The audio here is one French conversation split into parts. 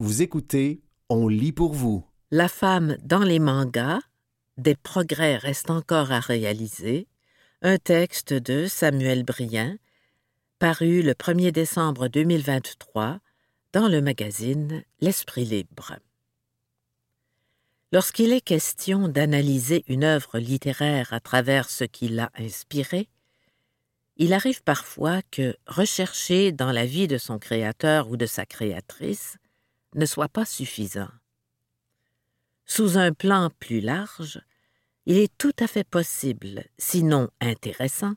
Vous écoutez On lit pour vous. La femme dans les mangas, des progrès restent encore à réaliser, un texte de Samuel Brien, paru le 1er décembre 2023 dans le magazine L'Esprit libre. Lorsqu'il est question d'analyser une œuvre littéraire à travers ce qui l'a inspirée, il arrive parfois que rechercher dans la vie de son créateur ou de sa créatrice ne soit pas suffisant. Sous un plan plus large, il est tout à fait possible, sinon intéressant,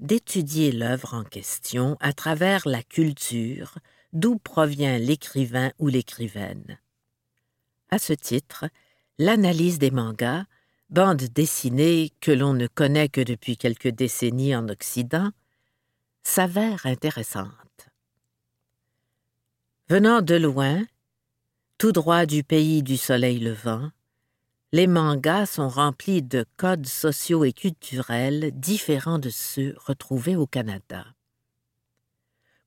d'étudier l'œuvre en question à travers la culture d'où provient l'écrivain ou l'écrivaine. À ce titre, l'analyse des mangas, bande dessinée que l'on ne connaît que depuis quelques décennies en Occident, s'avère intéressante. Venant de loin, tout droit du pays du soleil levant, les mangas sont remplis de codes sociaux et culturels différents de ceux retrouvés au Canada.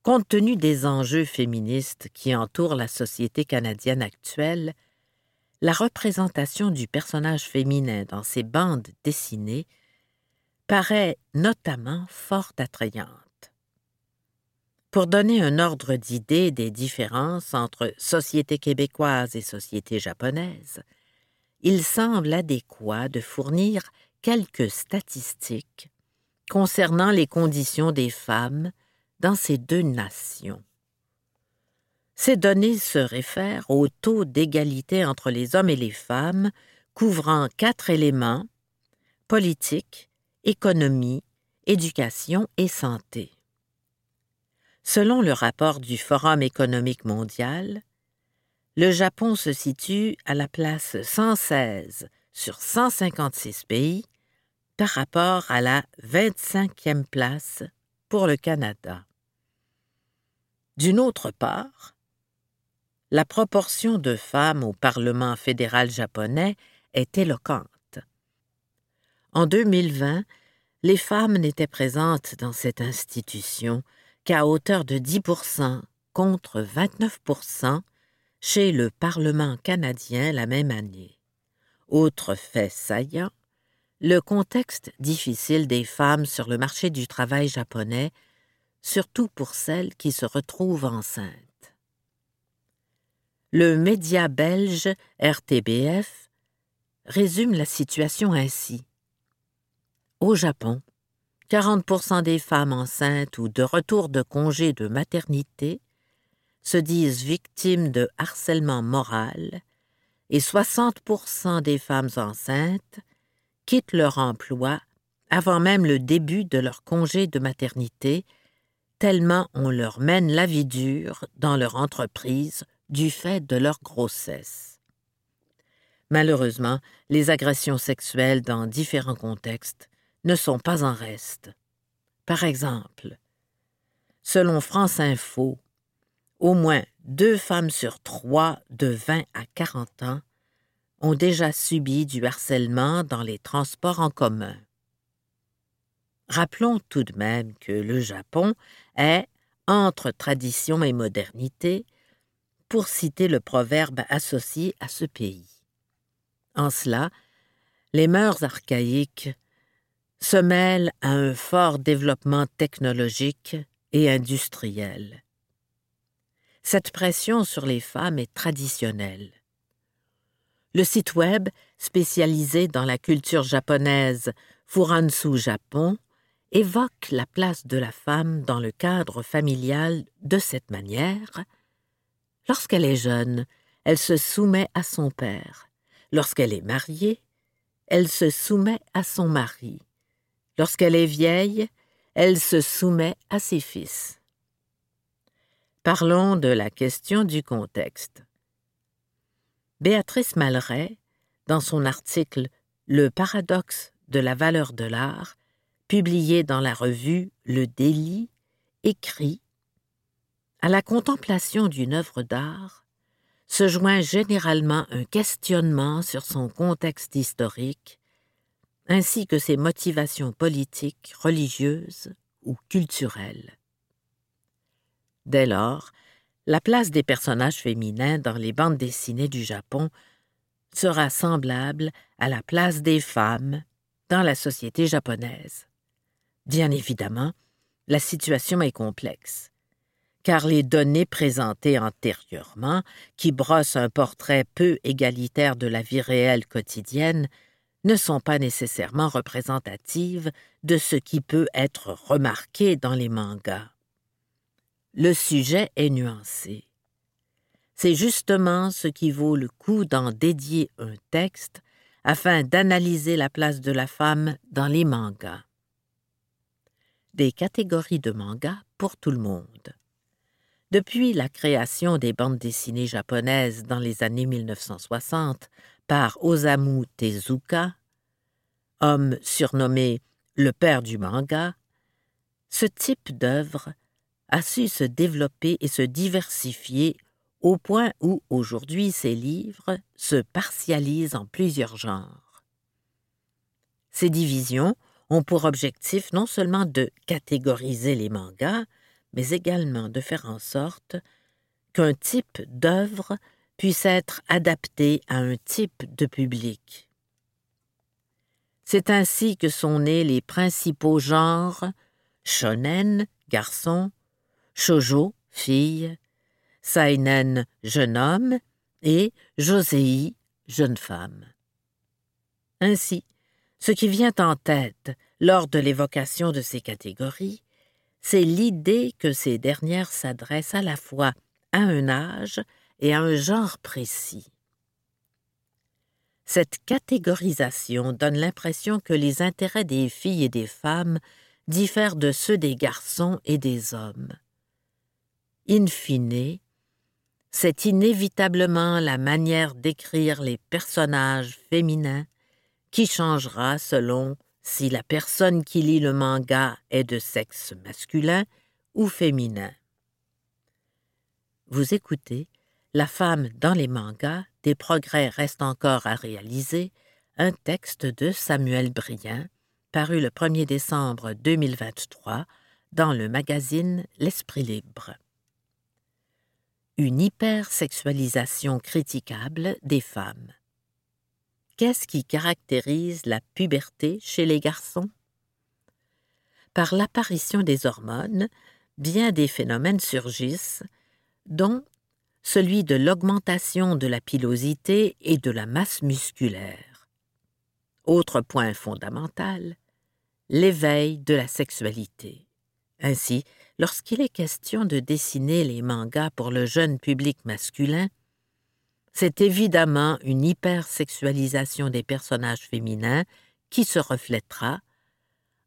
Compte tenu des enjeux féministes qui entourent la société canadienne actuelle, la représentation du personnage féminin dans ces bandes dessinées paraît notamment fort attrayante. Pour donner un ordre d'idée des différences entre société québécoise et société japonaise, il semble adéquat de fournir quelques statistiques concernant les conditions des femmes dans ces deux nations. Ces données se réfèrent au taux d'égalité entre les hommes et les femmes, couvrant quatre éléments politique, économie, éducation et santé. Selon le rapport du Forum économique mondial, le Japon se situe à la place 116 sur 156 pays par rapport à la 25e place pour le Canada. D'une autre part, la proportion de femmes au Parlement fédéral japonais est éloquente. En 2020, les femmes n'étaient présentes dans cette institution qu'à hauteur de 10% contre 29% chez le Parlement canadien la même année. Autre fait saillant, le contexte difficile des femmes sur le marché du travail japonais, surtout pour celles qui se retrouvent enceintes. Le média belge RTBF résume la situation ainsi. Au Japon, 40% des femmes enceintes ou de retour de congé de maternité se disent victimes de harcèlement moral et 60% des femmes enceintes quittent leur emploi avant même le début de leur congé de maternité, tellement on leur mène la vie dure dans leur entreprise du fait de leur grossesse. Malheureusement, les agressions sexuelles dans différents contextes ne sont pas en reste. Par exemple, selon France Info, au moins deux femmes sur trois de 20 à 40 ans ont déjà subi du harcèlement dans les transports en commun. Rappelons tout de même que le Japon est, entre tradition et modernité, pour citer le proverbe associé à ce pays. En cela, les mœurs archaïques se mêlent à un fort développement technologique et industriel. Cette pression sur les femmes est traditionnelle. Le site web, spécialisé dans la culture japonaise Furansu Japon, évoque la place de la femme dans le cadre familial de cette manière. Lorsqu'elle est jeune, elle se soumet à son père. Lorsqu'elle est mariée, elle se soumet à son mari. Lorsqu'elle est vieille, elle se soumet à ses fils. Parlons de la question du contexte. Béatrice Malray, dans son article Le paradoxe de la valeur de l'art, publié dans la revue Le Délit, écrit À la contemplation d'une œuvre d'art se joint généralement un questionnement sur son contexte historique, ainsi que ses motivations politiques, religieuses ou culturelles. Dès lors, la place des personnages féminins dans les bandes dessinées du Japon sera semblable à la place des femmes dans la société japonaise. Bien évidemment, la situation est complexe, car les données présentées antérieurement, qui brossent un portrait peu égalitaire de la vie réelle quotidienne, ne sont pas nécessairement représentatives de ce qui peut être remarqué dans les mangas. Le sujet est nuancé. C'est justement ce qui vaut le coup d'en dédier un texte afin d'analyser la place de la femme dans les mangas. Des catégories de mangas pour tout le monde. Depuis la création des bandes dessinées japonaises dans les années 1960 par Osamu Tezuka, homme surnommé le père du manga, ce type d'œuvre a su se développer et se diversifier au point où aujourd'hui ces livres se partialisent en plusieurs genres. Ces divisions ont pour objectif non seulement de catégoriser les mangas, mais également de faire en sorte qu'un type d'œuvre puisse être adapté à un type de public. C'est ainsi que sont nés les principaux genres shonen, garçon, shoujo, fille, Sainen, jeune homme, et Josei, jeune femme. Ainsi, ce qui vient en tête lors de l'évocation de ces catégories, c'est l'idée que ces dernières s'adressent à la fois à un âge et à un genre précis. Cette catégorisation donne l'impression que les intérêts des filles et des femmes diffèrent de ceux des garçons et des hommes. In fine, c'est inévitablement la manière d'écrire les personnages féminins qui changera selon si la personne qui lit le manga est de sexe masculin ou féminin. Vous écoutez La femme dans les mangas, des progrès restent encore à réaliser, un texte de Samuel Brien, paru le 1er décembre 2023 dans le magazine L'Esprit libre. Une hypersexualisation critiquable des femmes. Qu'est-ce qui caractérise la puberté chez les garçons? Par l'apparition des hormones, bien des phénomènes surgissent, dont celui de l'augmentation de la pilosité et de la masse musculaire. Autre point fondamental, l'éveil de la sexualité. Ainsi, lorsqu'il est question de dessiner les mangas pour le jeune public masculin, c'est évidemment une hypersexualisation des personnages féminins qui se reflètera,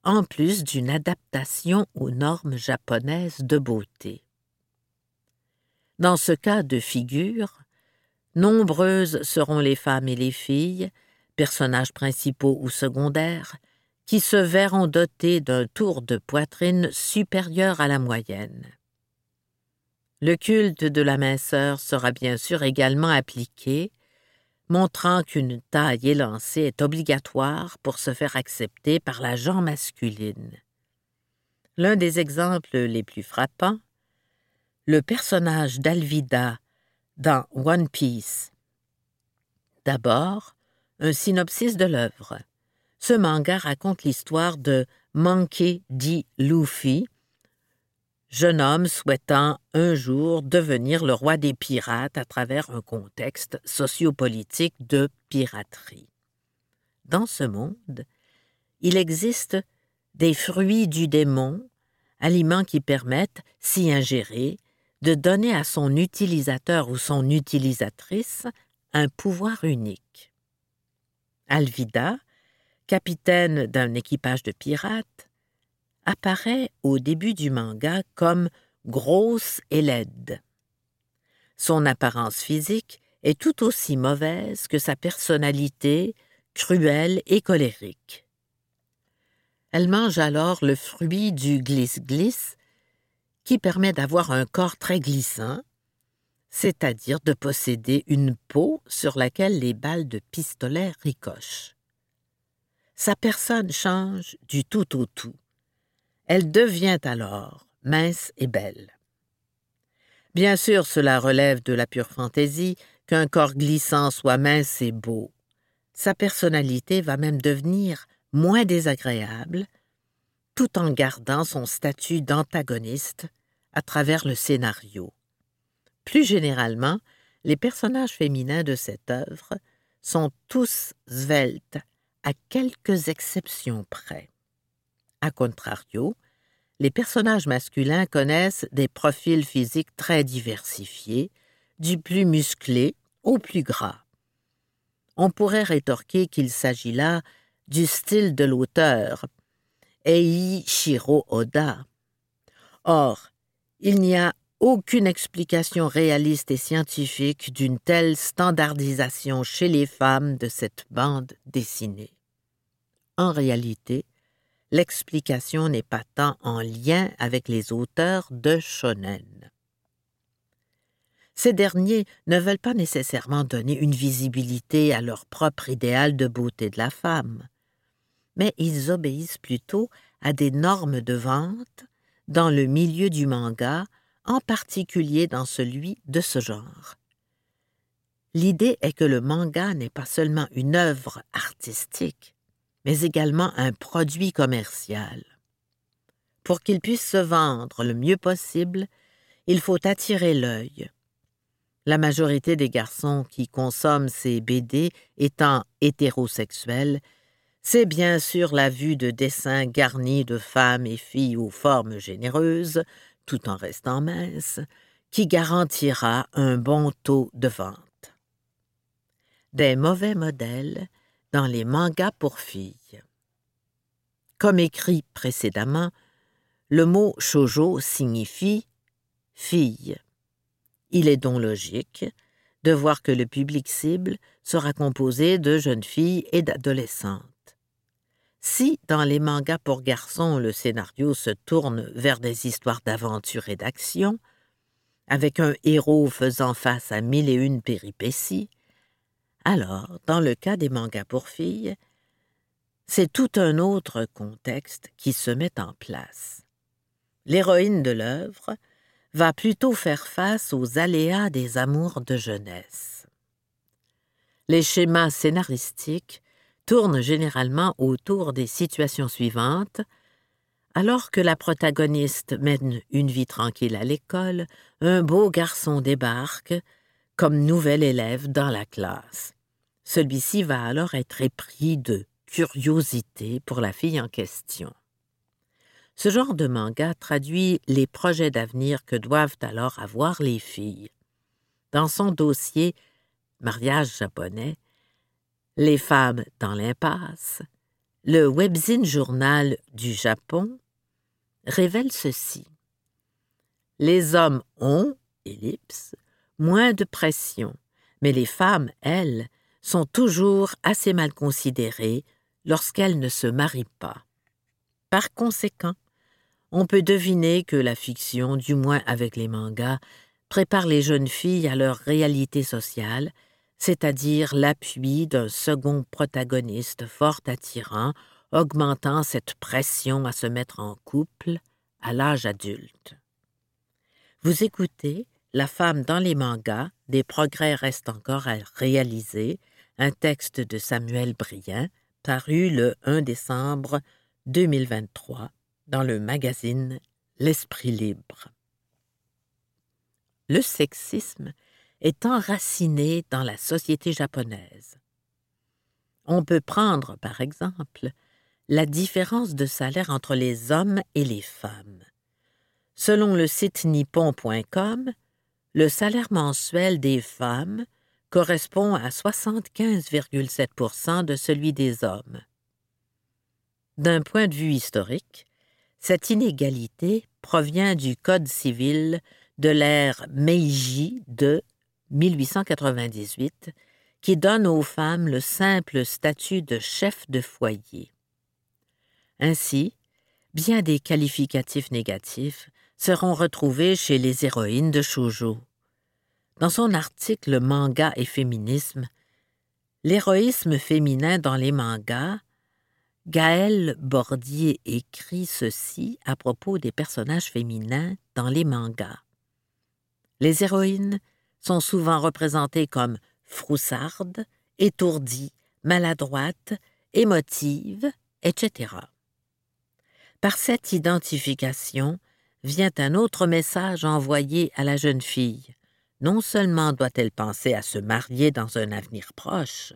en plus d'une adaptation aux normes japonaises de beauté. Dans ce cas de figure, nombreuses seront les femmes et les filles, personnages principaux ou secondaires, qui se verront dotés d'un tour de poitrine supérieur à la moyenne. Le culte de la minceur sera bien sûr également appliqué, montrant qu'une taille élancée est obligatoire pour se faire accepter par la gent masculine. L'un des exemples les plus frappants, le personnage d'Alvida dans One Piece. D'abord, un synopsis de l'œuvre. Ce manga raconte l'histoire de Monkey D. Luffy, jeune homme souhaitant un jour devenir le roi des pirates à travers un contexte sociopolitique de piraterie. Dans ce monde, il existe des fruits du démon, aliments qui permettent, si ingérés, de donner à son utilisateur ou son utilisatrice un pouvoir unique. Alvida, capitaine d'un équipage de pirates, apparaît au début du manga comme grosse et laide. Son apparence physique est tout aussi mauvaise que sa personnalité cruelle et colérique. Elle mange alors le fruit du glisse-glisse, qui permet d'avoir un corps très glissant, c'est-à-dire de posséder une peau sur laquelle les balles de pistolet ricochent sa personne change du tout au tout. Elle devient alors mince et belle. Bien sûr, cela relève de la pure fantaisie, qu'un corps glissant soit mince et beau. Sa personnalité va même devenir moins désagréable, tout en gardant son statut d'antagoniste à travers le scénario. Plus généralement, les personnages féminins de cette œuvre sont tous sveltes, à quelques exceptions près. A contrario, les personnages masculins connaissent des profils physiques très diversifiés, du plus musclé au plus gras. On pourrait rétorquer qu'il s'agit là du style de l'auteur, Eiichiro Oda. Or, il n'y a aucune explication réaliste et scientifique d'une telle standardisation chez les femmes de cette bande dessinée. En réalité, l'explication n'est pas tant en lien avec les auteurs de shonen. Ces derniers ne veulent pas nécessairement donner une visibilité à leur propre idéal de beauté de la femme, mais ils obéissent plutôt à des normes de vente dans le milieu du manga en particulier dans celui de ce genre. L'idée est que le manga n'est pas seulement une œuvre artistique, mais également un produit commercial. Pour qu'il puisse se vendre le mieux possible, il faut attirer l'œil. La majorité des garçons qui consomment ces BD étant hétérosexuels, c'est bien sûr la vue de dessins garnis de femmes et filles aux formes généreuses, tout en restant mince, qui garantira un bon taux de vente. Des mauvais modèles dans les mangas pour filles. Comme écrit précédemment, le mot shoujo signifie fille. Il est donc logique de voir que le public cible sera composé de jeunes filles et d'adolescentes. Si, dans les mangas pour garçons, le scénario se tourne vers des histoires d'aventure et d'action, avec un héros faisant face à mille et une péripéties, alors, dans le cas des mangas pour filles, c'est tout un autre contexte qui se met en place. L'héroïne de l'œuvre va plutôt faire face aux aléas des amours de jeunesse. Les schémas scénaristiques tourne généralement autour des situations suivantes. Alors que la protagoniste mène une vie tranquille à l'école, un beau garçon débarque comme nouvel élève dans la classe. Celui-ci va alors être épris de curiosité pour la fille en question. Ce genre de manga traduit les projets d'avenir que doivent alors avoir les filles. Dans son dossier Mariage japonais, les femmes dans l'impasse, le Webzine Journal du Japon révèle ceci. Les hommes ont, ellipse, moins de pression, mais les femmes, elles, sont toujours assez mal considérées lorsqu'elles ne se marient pas. Par conséquent, on peut deviner que la fiction, du moins avec les mangas, prépare les jeunes filles à leur réalité sociale c'est-à-dire l'appui d'un second protagoniste fort attirant, augmentant cette pression à se mettre en couple à l'âge adulte. Vous écoutez La femme dans les mangas, des progrès restent encore à réaliser, un texte de Samuel Brien, paru le 1 décembre 2023 dans le magazine L'Esprit libre. Le sexisme est enraciné dans la société japonaise. On peut prendre, par exemple, la différence de salaire entre les hommes et les femmes. Selon le site nippon.com, le salaire mensuel des femmes correspond à 75,7% de celui des hommes. D'un point de vue historique, cette inégalité provient du Code civil de l'ère Meiji de 1898 qui donne aux femmes le simple statut de chef de foyer. Ainsi, bien des qualificatifs négatifs seront retrouvés chez les héroïnes de shoujo. Dans son article Manga et féminisme, l'héroïsme féminin dans les mangas, Gaël Bordier écrit ceci à propos des personnages féminins dans les mangas. Les héroïnes sont souvent représentées comme froussardes, étourdies, maladroites, émotives, etc. Par cette identification vient un autre message envoyé à la jeune fille. Non seulement doit-elle penser à se marier dans un avenir proche,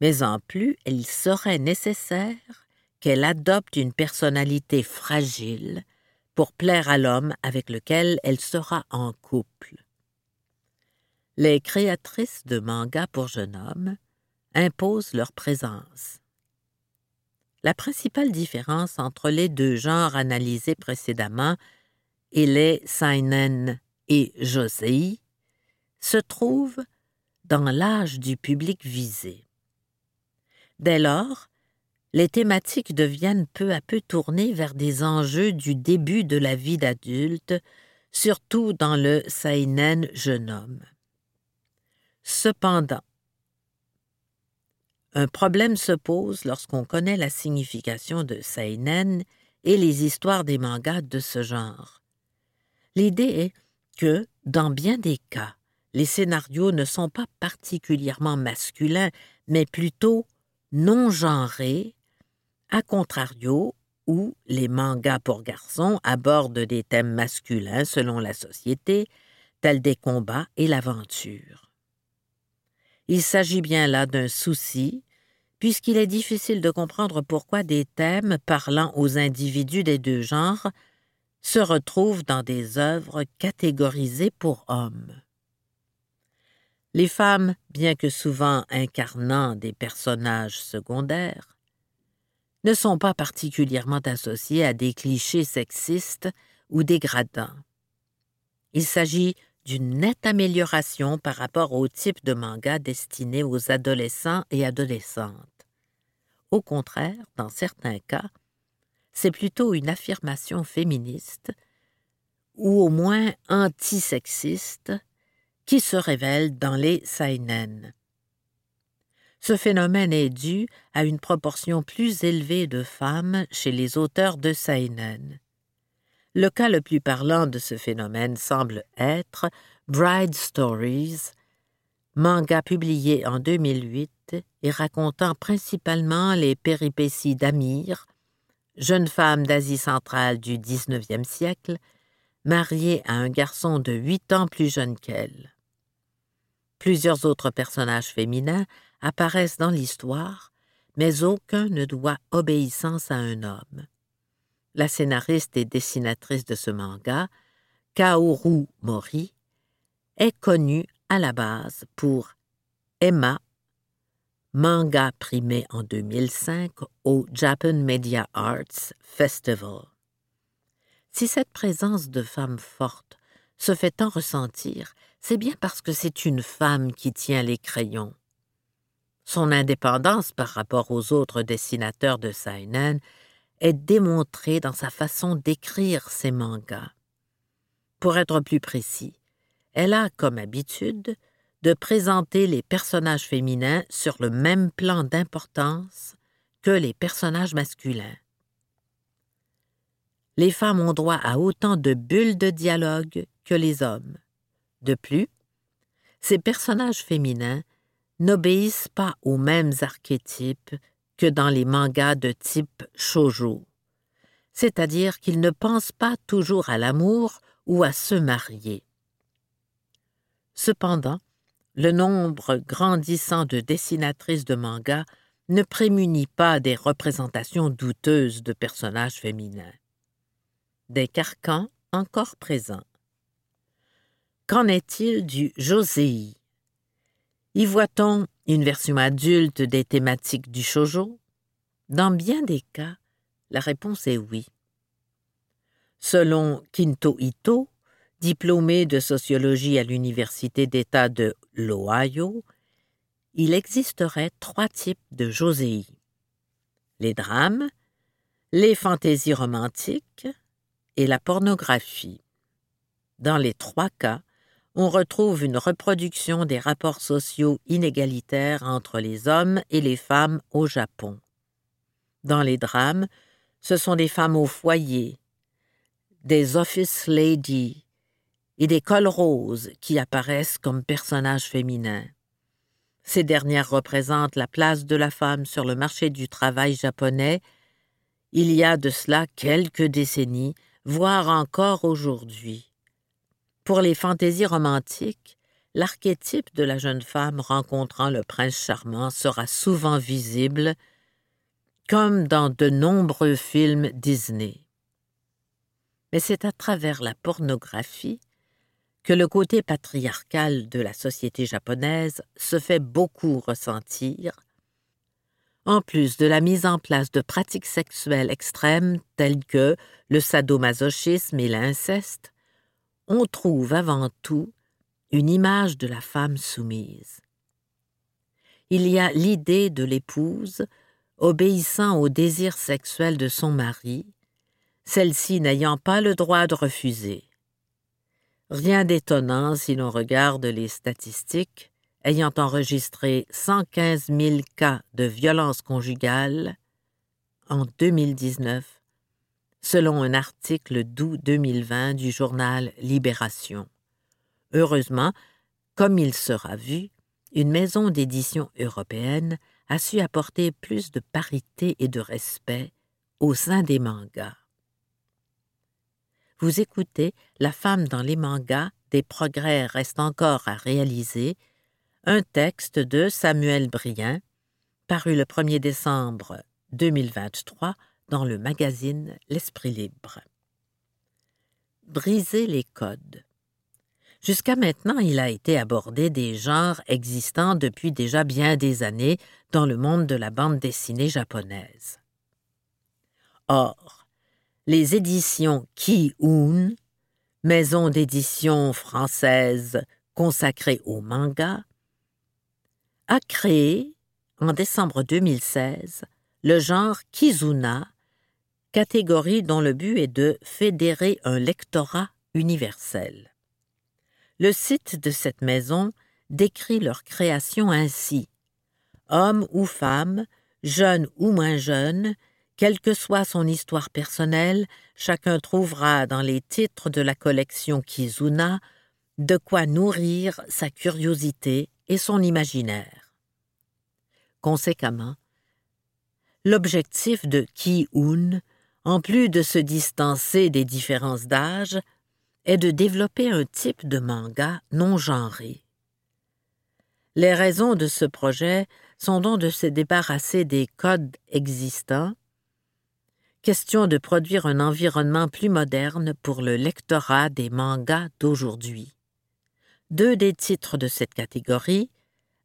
mais en plus il serait nécessaire qu'elle adopte une personnalité fragile pour plaire à l'homme avec lequel elle sera en couple. Les créatrices de mangas pour jeunes hommes imposent leur présence. La principale différence entre les deux genres analysés précédemment et les seinen et josei se trouve dans l'âge du public visé. Dès lors, les thématiques deviennent peu à peu tournées vers des enjeux du début de la vie d'adulte, surtout dans le seinen jeune homme. Cependant, un problème se pose lorsqu'on connaît la signification de seinen et les histoires des mangas de ce genre. L'idée est que, dans bien des cas, les scénarios ne sont pas particulièrement masculins, mais plutôt non genrés, à contrario où les mangas pour garçons abordent des thèmes masculins selon la société, tels des combats et l'aventure. Il s'agit bien là d'un souci, puisqu'il est difficile de comprendre pourquoi des thèmes parlant aux individus des deux genres se retrouvent dans des œuvres catégorisées pour hommes. Les femmes, bien que souvent incarnant des personnages secondaires, ne sont pas particulièrement associées à des clichés sexistes ou dégradants. Il s'agit d'une nette amélioration par rapport au type de manga destiné aux adolescents et adolescentes. Au contraire, dans certains cas, c'est plutôt une affirmation féministe ou au moins antisexiste qui se révèle dans les seinen. Ce phénomène est dû à une proportion plus élevée de femmes chez les auteurs de seinen. Le cas le plus parlant de ce phénomène semble être Bride Stories, manga publié en 2008 et racontant principalement les péripéties d'Amir, jeune femme d'Asie centrale du XIXe siècle, mariée à un garçon de huit ans plus jeune qu'elle. Plusieurs autres personnages féminins apparaissent dans l'histoire, mais aucun ne doit obéissance à un homme la scénariste et dessinatrice de ce manga, Kaoru Mori, est connue à la base pour Emma, manga primé en 2005 au Japan Media Arts Festival. Si cette présence de femmes fortes se fait tant ressentir, c'est bien parce que c'est une femme qui tient les crayons. Son indépendance par rapport aux autres dessinateurs de Seinen est démontré dans sa façon d'écrire ses mangas. Pour être plus précis, elle a comme habitude de présenter les personnages féminins sur le même plan d'importance que les personnages masculins. Les femmes ont droit à autant de bulles de dialogue que les hommes. De plus, ces personnages féminins n'obéissent pas aux mêmes archétypes que dans les mangas de type shoujo, c'est-à-dire qu'ils ne pensent pas toujours à l'amour ou à se marier. Cependant, le nombre grandissant de dessinatrices de mangas ne prémunit pas des représentations douteuses de personnages féminins. Des carcans encore présents. Qu'en est-il du josei Y voit-on une version adulte des thématiques du shojo Dans bien des cas, la réponse est oui. Selon Kinto Ito, diplômé de sociologie à l'Université d'État de l'Ohio, il existerait trois types de josei les drames, les fantaisies romantiques et la pornographie. Dans les trois cas, on retrouve une reproduction des rapports sociaux inégalitaires entre les hommes et les femmes au Japon. Dans les drames, ce sont des femmes au foyer, des office ladies et des cols roses qui apparaissent comme personnages féminins. Ces dernières représentent la place de la femme sur le marché du travail japonais il y a de cela quelques décennies, voire encore aujourd'hui. Pour les fantaisies romantiques, l'archétype de la jeune femme rencontrant le prince charmant sera souvent visible, comme dans de nombreux films Disney. Mais c'est à travers la pornographie que le côté patriarcal de la société japonaise se fait beaucoup ressentir, en plus de la mise en place de pratiques sexuelles extrêmes telles que le sadomasochisme et l'inceste, on trouve avant tout une image de la femme soumise. Il y a l'idée de l'épouse obéissant au désir sexuel de son mari, celle-ci n'ayant pas le droit de refuser. Rien d'étonnant si l'on regarde les statistiques ayant enregistré 115 000 cas de violence conjugale en 2019, selon un article d'août 2020 du journal Libération. Heureusement, comme il sera vu, une maison d'édition européenne a su apporter plus de parité et de respect au sein des mangas. Vous écoutez La femme dans les mangas, des progrès restent encore à réaliser, un texte de Samuel Brien, paru le 1er décembre 2023 dans le magazine L'Esprit libre. Briser les codes. Jusqu'à maintenant, il a été abordé des genres existants depuis déjà bien des années dans le monde de la bande dessinée japonaise. Or, les éditions Ki-un, maison d'édition française consacrée au manga, a créé, en décembre 2016, le genre Kizuna, catégorie dont le but est de fédérer un lectorat universel. Le site de cette maison décrit leur création ainsi. Homme ou femme, jeune ou moins jeune, quelle que soit son histoire personnelle, chacun trouvera dans les titres de la collection Kizuna de quoi nourrir sa curiosité et son imaginaire. Conséquemment, l'objectif de Ki-un, en plus de se distancer des différences d'âge, est de développer un type de manga non genré. Les raisons de ce projet sont donc de se débarrasser des codes existants, question de produire un environnement plus moderne pour le lectorat des mangas d'aujourd'hui. Deux des titres de cette catégorie,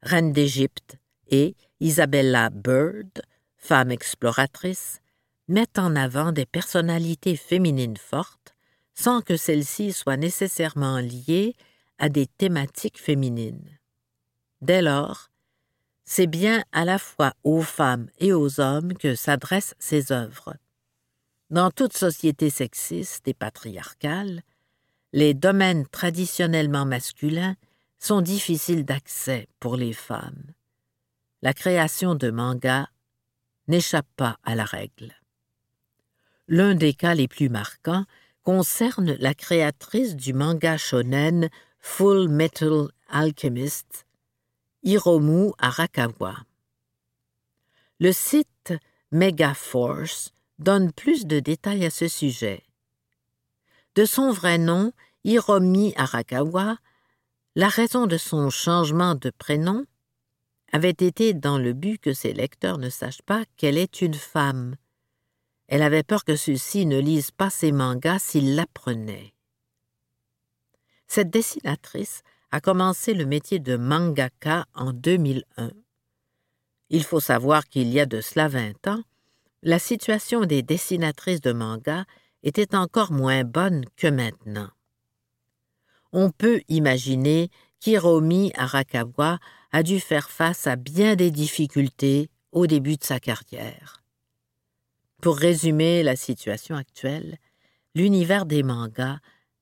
Reine d'Égypte et Isabella Bird, femme exploratrice, mettent en avant des personnalités féminines fortes sans que celles-ci soient nécessairement liées à des thématiques féminines. Dès lors, c'est bien à la fois aux femmes et aux hommes que s'adressent ces œuvres. Dans toute société sexiste et patriarcale, les domaines traditionnellement masculins sont difficiles d'accès pour les femmes. La création de mangas n'échappe pas à la règle. L'un des cas les plus marquants concerne la créatrice du manga shonen Full Metal Alchemist, Hiromu Arakawa. Le site Megaforce donne plus de détails à ce sujet. De son vrai nom, Hiromi Arakawa, la raison de son changement de prénom avait été dans le but que ses lecteurs ne sachent pas qu'elle est une femme. Elle avait peur que ceux-ci ne lisent pas ses mangas s'ils l'apprenaient. Cette dessinatrice a commencé le métier de mangaka en 2001. Il faut savoir qu'il y a de cela vingt ans, la situation des dessinatrices de manga était encore moins bonne que maintenant. On peut imaginer qu'Hiromi Arakawa a dû faire face à bien des difficultés au début de sa carrière. Pour résumer la situation actuelle, l'univers des mangas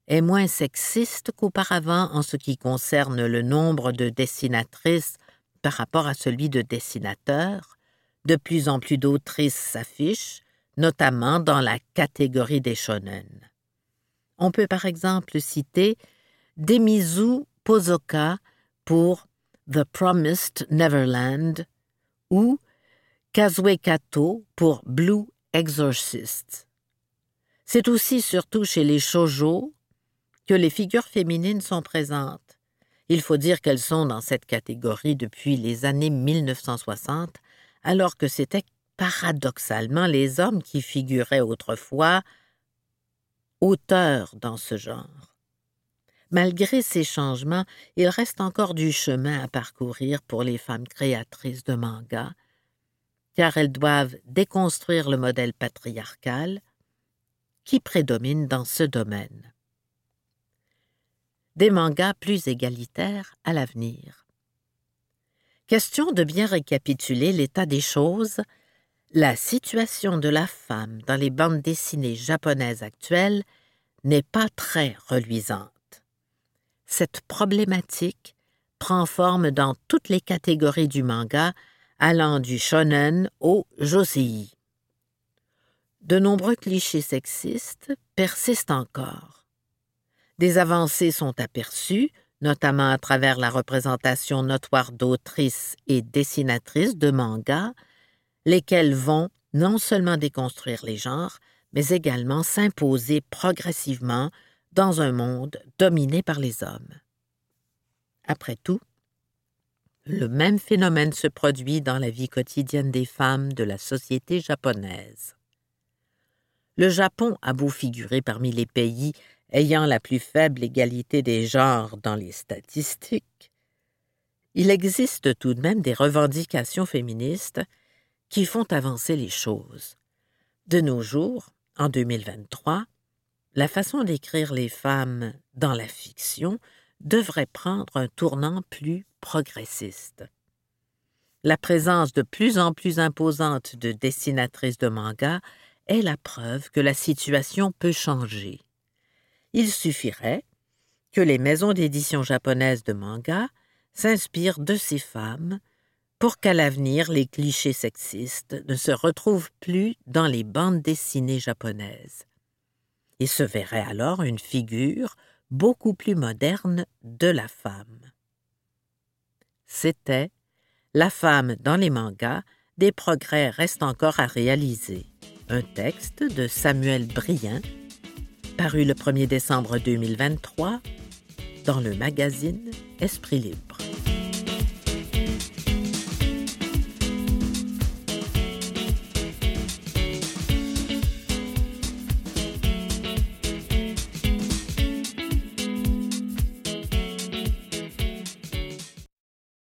est moins sexiste qu'auparavant en ce qui concerne le nombre de dessinatrices par rapport à celui de dessinateurs. De plus en plus d'autrices s'affichent, notamment dans la catégorie des shonen. On peut par exemple citer Demizu Pozoka pour The Promised Neverland ou Kazue Kato pour Blue Exorcist. C'est aussi surtout chez les shoujo que les figures féminines sont présentes. Il faut dire qu'elles sont dans cette catégorie depuis les années 1960, alors que c'était paradoxalement les hommes qui figuraient autrefois auteurs dans ce genre. Malgré ces changements, il reste encore du chemin à parcourir pour les femmes créatrices de manga, car elles doivent déconstruire le modèle patriarcal qui prédomine dans ce domaine. Des mangas plus égalitaires à l'avenir. Question de bien récapituler l'état des choses, la situation de la femme dans les bandes dessinées japonaises actuelles n'est pas très reluisante cette problématique prend forme dans toutes les catégories du manga, allant du shonen au josei. De nombreux clichés sexistes persistent encore. Des avancées sont aperçues, notamment à travers la représentation notoire d'autrices et dessinatrices de manga, lesquelles vont non seulement déconstruire les genres, mais également s'imposer progressivement dans un monde dominé par les hommes. Après tout, le même phénomène se produit dans la vie quotidienne des femmes de la société japonaise. Le Japon a beau figurer parmi les pays ayant la plus faible égalité des genres dans les statistiques, il existe tout de même des revendications féministes qui font avancer les choses. De nos jours, en 2023, la façon d'écrire les femmes dans la fiction devrait prendre un tournant plus progressiste. La présence de plus en plus imposante de dessinatrices de manga est la preuve que la situation peut changer. Il suffirait que les maisons d'édition japonaises de manga s'inspirent de ces femmes pour qu'à l'avenir les clichés sexistes ne se retrouvent plus dans les bandes dessinées japonaises et se verrait alors une figure beaucoup plus moderne de la femme. C'était La femme dans les mangas, des progrès restent encore à réaliser. Un texte de Samuel Brien, paru le 1er décembre 2023 dans le magazine Esprit libre.